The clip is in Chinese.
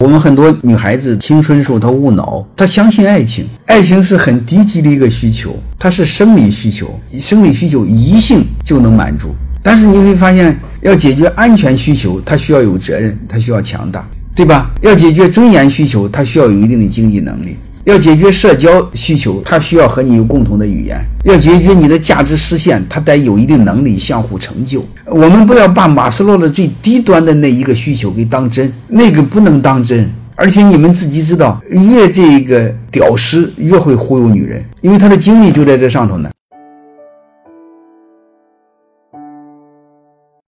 我们很多女孩子青春时候她误脑，她相信爱情，爱情是很低级的一个需求，它是生理需求，生理需求一性就能满足。但是你会发现，要解决安全需求，它需要有责任，它需要强大，对吧？要解决尊严需求，它需要有一定的经济能力；要解决社交需求，他需要和你有共同的语言；要解决你的价值实现，他得有一定能力相互成就。我们不要把马斯洛的最低端的那一个需求给当真，那个不能当真。而且你们自己知道，越这个屌丝越会忽悠女人，因为他的精力就在这上头呢。